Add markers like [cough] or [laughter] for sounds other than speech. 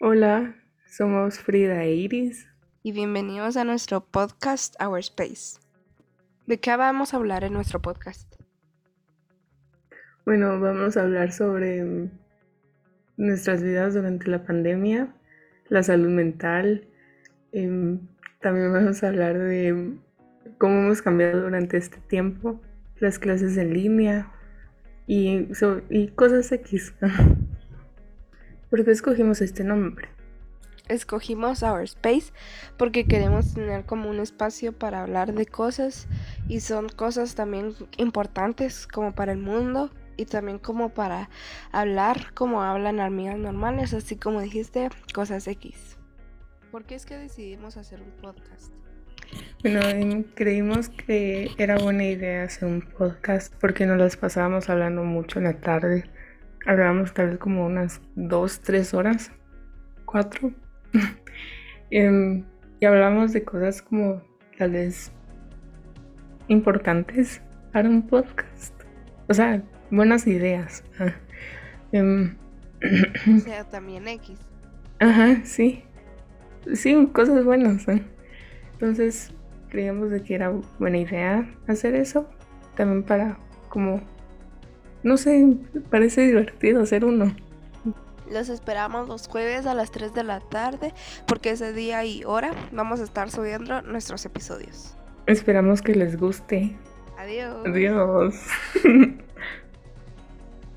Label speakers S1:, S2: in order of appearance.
S1: Hola, somos Frida e Iris.
S2: Y bienvenidos a nuestro podcast Our Space. ¿De qué vamos a hablar en nuestro podcast?
S1: Bueno, vamos a hablar sobre nuestras vidas durante la pandemia, la salud mental. em, también vamos a hablar de cómo hemos cambiado durante este tiempo, las clases en línea y, so- y cosas X. [laughs] ¿Por qué escogimos este nombre?
S2: Escogimos Our Space porque queremos tener como un espacio para hablar de cosas y son cosas también importantes como para el mundo y también como para hablar como hablan amigas normales, así como dijiste, cosas X. ¿Por qué es que decidimos hacer un podcast?
S1: Bueno, creímos que era buena idea hacer un podcast porque nos las pasábamos hablando mucho en la tarde. Hablábamos tal vez como unas dos, tres horas, cuatro. [laughs] Em, y hablamos de cosas como tal vez importantes para un podcast. O sea, buenas ideas. Ah, em,
S2: O [clears throat] sea, también X.
S1: Ajá, sí. Sí, cosas buenas. ¿eh? Entonces, creíamos de que era buena idea hacer eso. También para, como, no sé, parece divertido hacer uno.
S2: Los esperamos los jueves a las 3 de la tarde porque ese día y hora vamos a estar subiendo nuestros episodios.
S1: Esperamos que les guste.
S2: Adiós.
S1: Adiós. [laughs]